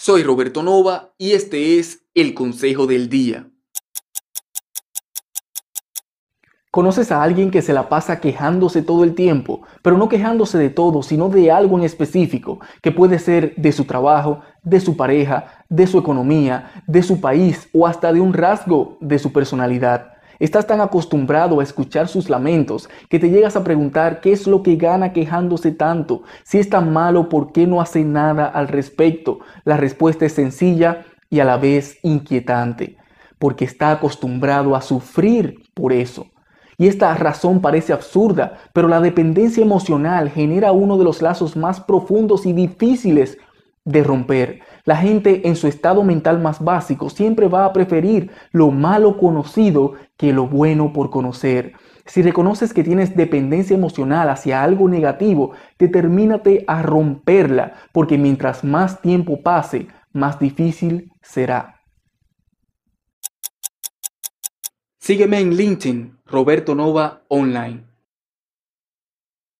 Soy Roberto Nova y este es el Consejo del Día. ¿Conoces a alguien que se la pasa quejándose todo el tiempo, pero no quejándose de todo, sino de algo en específico, que puede ser de su trabajo, de su pareja, de su economía, de su país o hasta de un rasgo de su personalidad? Estás tan acostumbrado a escuchar sus lamentos que te llegas a preguntar qué es lo que gana quejándose tanto. Si es tan malo, ¿por qué no hace nada al respecto? La respuesta es sencilla y a la vez inquietante, porque está acostumbrado a sufrir por eso. Y esta razón parece absurda, pero la dependencia emocional genera uno de los lazos más profundos y difíciles de romper. La gente en su estado mental más básico siempre va a preferir lo malo conocido que lo bueno por conocer. Si reconoces que tienes dependencia emocional hacia algo negativo, determínate a romperla, porque mientras más tiempo pase, más difícil será. Sígueme en LinkedIn, Roberto Nova Online.